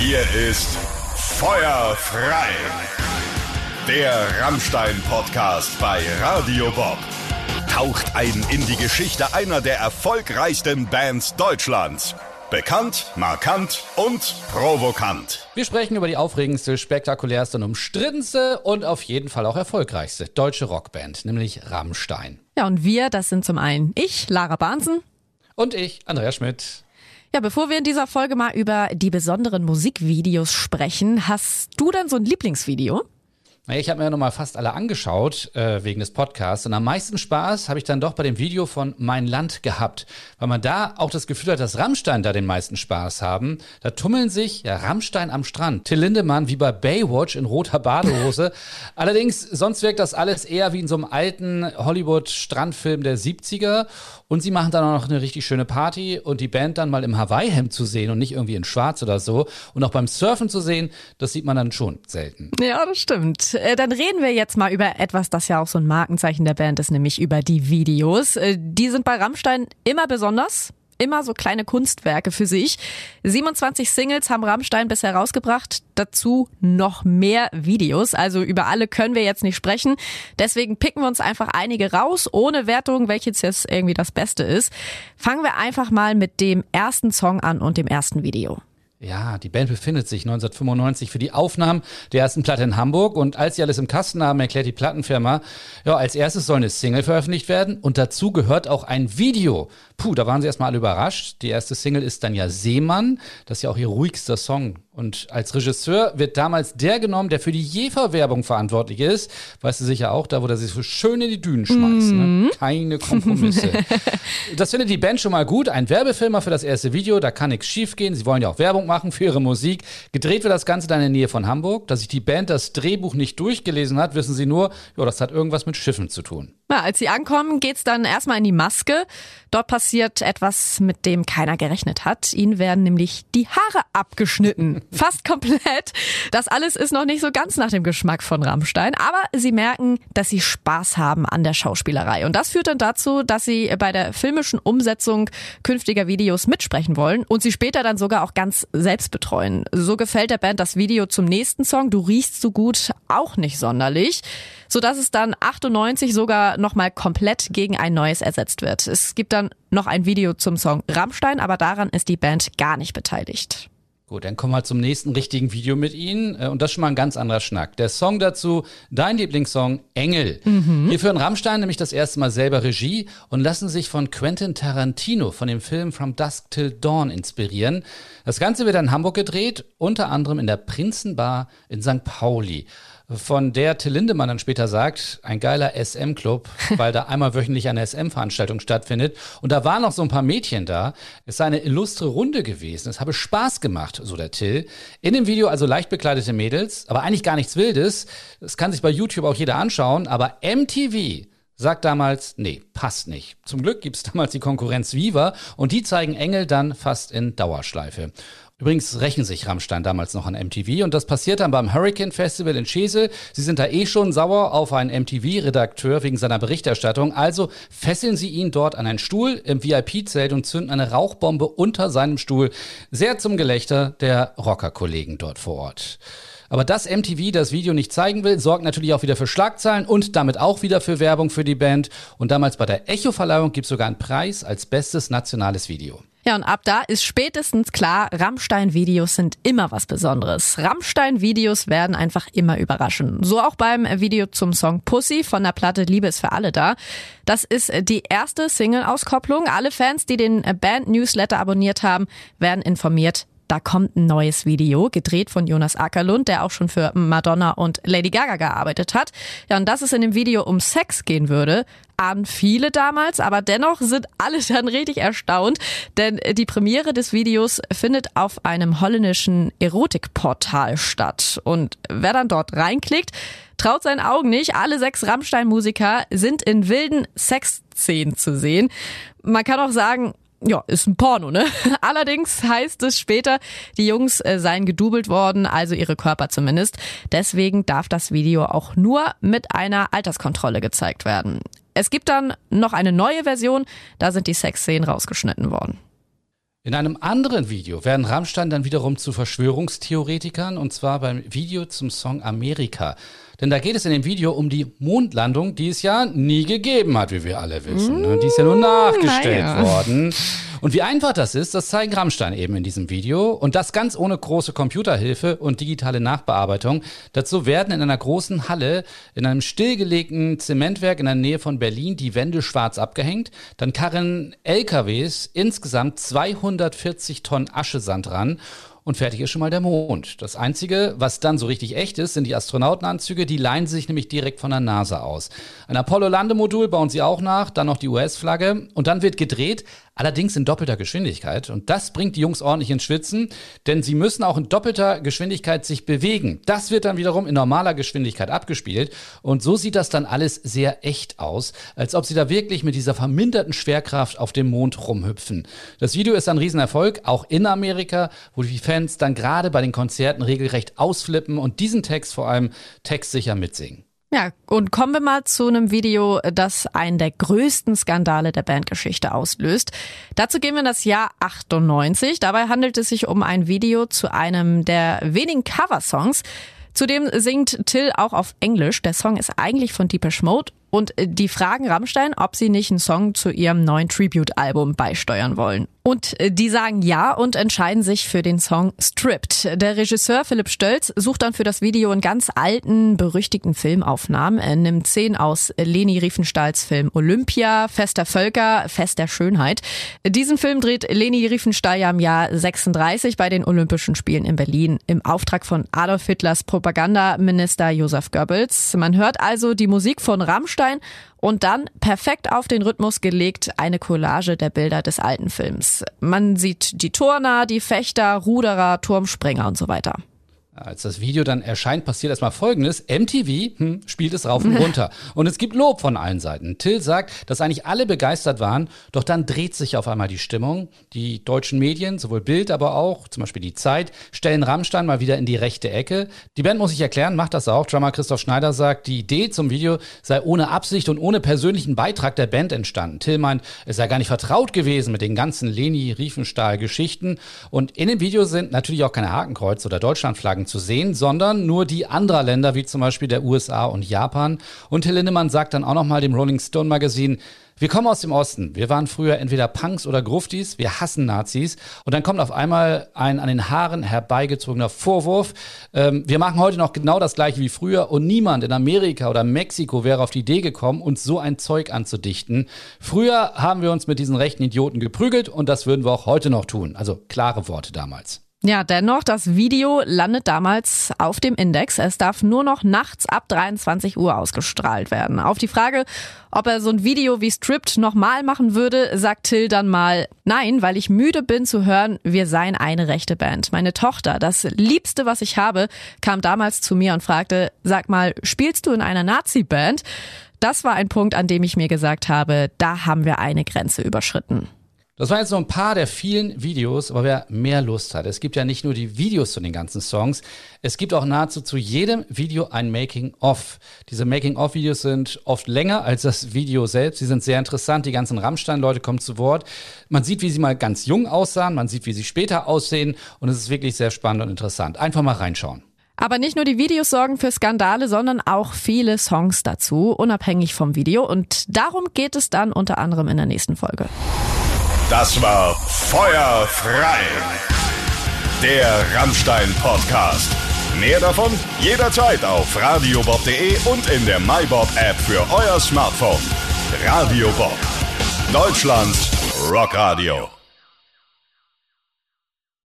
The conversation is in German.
Hier ist Feuer frei. Der Rammstein-Podcast bei Radio Bob. Taucht ein in die Geschichte einer der erfolgreichsten Bands Deutschlands. Bekannt, markant und provokant. Wir sprechen über die aufregendste, spektakulärste und umstrittenste und auf jeden Fall auch erfolgreichste deutsche Rockband, nämlich Rammstein. Ja, und wir, das sind zum einen ich, Lara Bahnsen. Und ich, Andrea Schmidt. Ja, bevor wir in dieser Folge mal über die besonderen Musikvideos sprechen, hast du dann so ein Lieblingsvideo? Ich habe mir ja nochmal fast alle angeschaut äh, wegen des Podcasts und am meisten Spaß habe ich dann doch bei dem Video von Mein Land gehabt, weil man da auch das Gefühl hat, dass Rammstein da den meisten Spaß haben. Da tummeln sich ja Rammstein am Strand, Till Lindemann wie bei Baywatch in roter Badehose. Allerdings, sonst wirkt das alles eher wie in so einem alten Hollywood-Strandfilm der 70er und sie machen dann auch noch eine richtig schöne Party und die Band dann mal im Hawaii-Hemd zu sehen und nicht irgendwie in schwarz oder so und auch beim Surfen zu sehen, das sieht man dann schon selten. Ja, das stimmt. Äh, dann reden wir jetzt mal über etwas, das ja auch so ein Markenzeichen der Band ist, nämlich über die Videos. Äh, die sind bei Rammstein immer besonders immer so kleine Kunstwerke für sich. 27 Singles haben Rammstein bisher rausgebracht, dazu noch mehr Videos. Also über alle können wir jetzt nicht sprechen. Deswegen picken wir uns einfach einige raus, ohne Wertung, welches jetzt irgendwie das Beste ist. Fangen wir einfach mal mit dem ersten Song an und dem ersten Video. Ja, die Band befindet sich 1995 für die Aufnahmen der ersten Platte in Hamburg und als sie alles im Kasten haben, erklärt die Plattenfirma, ja, als erstes soll eine Single veröffentlicht werden und dazu gehört auch ein Video. Puh, da waren sie erstmal alle überrascht. Die erste Single ist dann ja Seemann, das ist ja auch ihr ruhigster Song und als Regisseur wird damals der genommen, der für die Jefer-Werbung verantwortlich ist. Weißt du sicher auch, da wo er sich so schön in die Dünen schmeißt. Ne? Mhm. Keine Kompromisse. das findet die Band schon mal gut. Ein Werbefilmer für das erste Video, da kann nichts schiefgehen. Sie wollen ja auch Werbung machen für ihre Musik. Gedreht wird das Ganze dann in der Nähe von Hamburg. Dass sich die Band das Drehbuch nicht durchgelesen hat, wissen sie nur, ja, das hat irgendwas mit Schiffen zu tun. Ja, als sie ankommen, geht's dann erstmal in die Maske. Dort passiert etwas, mit dem keiner gerechnet hat. Ihnen werden nämlich die Haare abgeschnitten. Fast komplett. Das alles ist noch nicht so ganz nach dem Geschmack von Rammstein, aber sie merken, dass sie Spaß haben an der Schauspielerei. Und das führt dann dazu, dass sie bei der filmischen Umsetzung künftiger Videos mitsprechen wollen und sie später dann sogar auch ganz selbst betreuen. So gefällt der Band das Video zum nächsten Song, Du riechst so gut, auch nicht sonderlich sodass es dann 98 sogar nochmal komplett gegen ein neues ersetzt wird. Es gibt dann noch ein Video zum Song Rammstein, aber daran ist die Band gar nicht beteiligt. Gut, dann kommen wir zum nächsten richtigen Video mit Ihnen. Äh, und das ist schon mal ein ganz anderer Schnack. Der Song dazu, dein Lieblingssong, Engel. Mhm. Hier führen Rammstein nämlich das erste Mal selber Regie und lassen sich von Quentin Tarantino von dem Film From Dusk Till Dawn inspirieren. Das Ganze wird in Hamburg gedreht, unter anderem in der Prinzenbar in St. Pauli von der Till Lindemann dann später sagt, ein geiler SM-Club, weil da einmal wöchentlich eine SM-Veranstaltung stattfindet. Und da waren noch so ein paar Mädchen da. Es sei eine illustre Runde gewesen. Es habe Spaß gemacht, so der Till. In dem Video also leicht bekleidete Mädels, aber eigentlich gar nichts Wildes. Das kann sich bei YouTube auch jeder anschauen. Aber MTV sagt damals, nee, passt nicht. Zum Glück gibt's damals die Konkurrenz Viva und die zeigen Engel dann fast in Dauerschleife. Übrigens rächen sich Rammstein damals noch an MTV und das passiert dann beim Hurricane Festival in Schesel. Sie sind da eh schon sauer auf einen MTV-Redakteur wegen seiner Berichterstattung. Also fesseln sie ihn dort an einen Stuhl im VIP-Zelt und zünden eine Rauchbombe unter seinem Stuhl. Sehr zum Gelächter der Rocker-Kollegen dort vor Ort. Aber dass MTV das Video nicht zeigen will, sorgt natürlich auch wieder für Schlagzeilen und damit auch wieder für Werbung für die Band. Und damals bei der Echo-Verleihung gibt es sogar einen Preis als bestes nationales Video. Ja, und ab da ist spätestens klar, Rammstein-Videos sind immer was Besonderes. Rammstein-Videos werden einfach immer überraschen. So auch beim Video zum Song Pussy von der Platte Liebe ist für alle da. Das ist die erste Single-Auskopplung. Alle Fans, die den Band-Newsletter abonniert haben, werden informiert, da kommt ein neues Video, gedreht von Jonas Ackerlund, der auch schon für Madonna und Lady Gaga gearbeitet hat. Ja, und dass es in dem Video um Sex gehen würde, ahnen viele damals, aber dennoch sind alle dann richtig erstaunt, denn die Premiere des Videos findet auf einem holländischen Erotikportal statt. Und wer dann dort reinklickt, traut seinen Augen nicht. Alle sechs Rammstein-Musiker sind in wilden Sexszenen zu sehen. Man kann auch sagen, ja, ist ein Porno, ne? Allerdings heißt es später, die Jungs äh, seien gedoubelt worden, also ihre Körper zumindest. Deswegen darf das Video auch nur mit einer Alterskontrolle gezeigt werden. Es gibt dann noch eine neue Version, da sind die Sexszenen rausgeschnitten worden. In einem anderen Video werden Rammstein dann wiederum zu Verschwörungstheoretikern und zwar beim Video zum Song Amerika. Denn da geht es in dem Video um die Mondlandung, die es ja nie gegeben hat, wie wir alle wissen. Mm, die ist ja nur nachgestellt naja. worden. Und wie einfach das ist, das zeigen Rammstein eben in diesem Video. Und das ganz ohne große Computerhilfe und digitale Nachbearbeitung. Dazu werden in einer großen Halle, in einem stillgelegten Zementwerk in der Nähe von Berlin, die Wände schwarz abgehängt. Dann karren LKWs insgesamt 240 Tonnen Aschesand ran und fertig ist schon mal der Mond. Das Einzige, was dann so richtig echt ist, sind die Astronautenanzüge. Die leihen sich nämlich direkt von der NASA aus. Ein Apollo-Landemodul bauen sie auch nach, dann noch die US-Flagge und dann wird gedreht, allerdings in doppelter Geschwindigkeit. Und das bringt die Jungs ordentlich ins Schwitzen, denn sie müssen auch in doppelter Geschwindigkeit sich bewegen. Das wird dann wiederum in normaler Geschwindigkeit abgespielt. Und so sieht das dann alles sehr echt aus, als ob sie da wirklich mit dieser verminderten Schwerkraft auf dem Mond rumhüpfen. Das Video ist ein Riesenerfolg, auch in Amerika, wo die Fans dann gerade bei den Konzerten regelrecht ausflippen und diesen Text vor allem textsicher mitsingen. Ja, und kommen wir mal zu einem Video, das einen der größten Skandale der Bandgeschichte auslöst. Dazu gehen wir in das Jahr 98. Dabei handelt es sich um ein Video zu einem der wenigen Coversongs. Zudem singt Till auch auf Englisch. Der Song ist eigentlich von Deepish Mode und die fragen Rammstein, ob sie nicht einen Song zu ihrem neuen Tribute-Album beisteuern wollen. Und äh, die sagen ja und entscheiden sich für den Song Stripped. Der Regisseur Philipp Stölz sucht dann für das Video einen ganz alten, berüchtigten Filmaufnahmen. Er nimmt Szenen aus Leni Riefenstahls Film Olympia, Fest der Völker, Fest der Schönheit. Diesen Film dreht Leni Riefenstahl ja im Jahr 36 bei den Olympischen Spielen in Berlin im Auftrag von Adolf Hitlers Propagandaminister Josef Goebbels. Man hört also die Musik von Rammstein Baustein und dann perfekt auf den Rhythmus gelegt eine Collage der Bilder des alten Films. Man sieht die Turner, die Fechter, Ruderer, Turmspringer und so weiter. Als das Video dann erscheint, passiert erstmal Folgendes. MTV hm, spielt es rauf und runter. und es gibt Lob von allen Seiten. Till sagt, dass eigentlich alle begeistert waren, doch dann dreht sich auf einmal die Stimmung. Die deutschen Medien, sowohl Bild, aber auch zum Beispiel die Zeit, stellen Rammstein mal wieder in die rechte Ecke. Die Band muss sich erklären, macht das auch. Drummer Christoph Schneider sagt, die Idee zum Video sei ohne Absicht und ohne persönlichen Beitrag der Band entstanden. Till meint, es sei gar nicht vertraut gewesen mit den ganzen Leni Riefenstahl-Geschichten. Und in dem Video sind natürlich auch keine Hakenkreuz oder Deutschlandflaggen zu sehen, sondern nur die anderer Länder, wie zum Beispiel der USA und Japan. Und Till Lindemann sagt dann auch nochmal dem Rolling Stone Magazin, wir kommen aus dem Osten. Wir waren früher entweder Punks oder Gruftis. Wir hassen Nazis. Und dann kommt auf einmal ein an den Haaren herbeigezogener Vorwurf. Ähm, wir machen heute noch genau das gleiche wie früher und niemand in Amerika oder Mexiko wäre auf die Idee gekommen, uns so ein Zeug anzudichten. Früher haben wir uns mit diesen rechten Idioten geprügelt und das würden wir auch heute noch tun. Also klare Worte damals. Ja, dennoch, das Video landet damals auf dem Index. Es darf nur noch nachts ab 23 Uhr ausgestrahlt werden. Auf die Frage, ob er so ein Video wie Stripped nochmal machen würde, sagt Till dann mal, nein, weil ich müde bin zu hören, wir seien eine rechte Band. Meine Tochter, das Liebste, was ich habe, kam damals zu mir und fragte, sag mal, spielst du in einer Nazi-Band? Das war ein Punkt, an dem ich mir gesagt habe, da haben wir eine Grenze überschritten. Das waren jetzt nur ein paar der vielen Videos, aber wer mehr Lust hat, es gibt ja nicht nur die Videos zu den ganzen Songs, es gibt auch nahezu zu jedem Video ein Making-of. Diese Making-of-Videos sind oft länger als das Video selbst. Sie sind sehr interessant. Die ganzen Rammstein-Leute kommen zu Wort. Man sieht, wie sie mal ganz jung aussahen, man sieht, wie sie später aussehen und es ist wirklich sehr spannend und interessant. Einfach mal reinschauen. Aber nicht nur die Videos sorgen für Skandale, sondern auch viele Songs dazu, unabhängig vom Video. Und darum geht es dann unter anderem in der nächsten Folge. Das war Feuer frei. Der Rammstein Podcast. Mehr davon jederzeit auf radiobob.de und in der MyBob App für euer Smartphone. Radio Bob. Deutschlands Rockradio.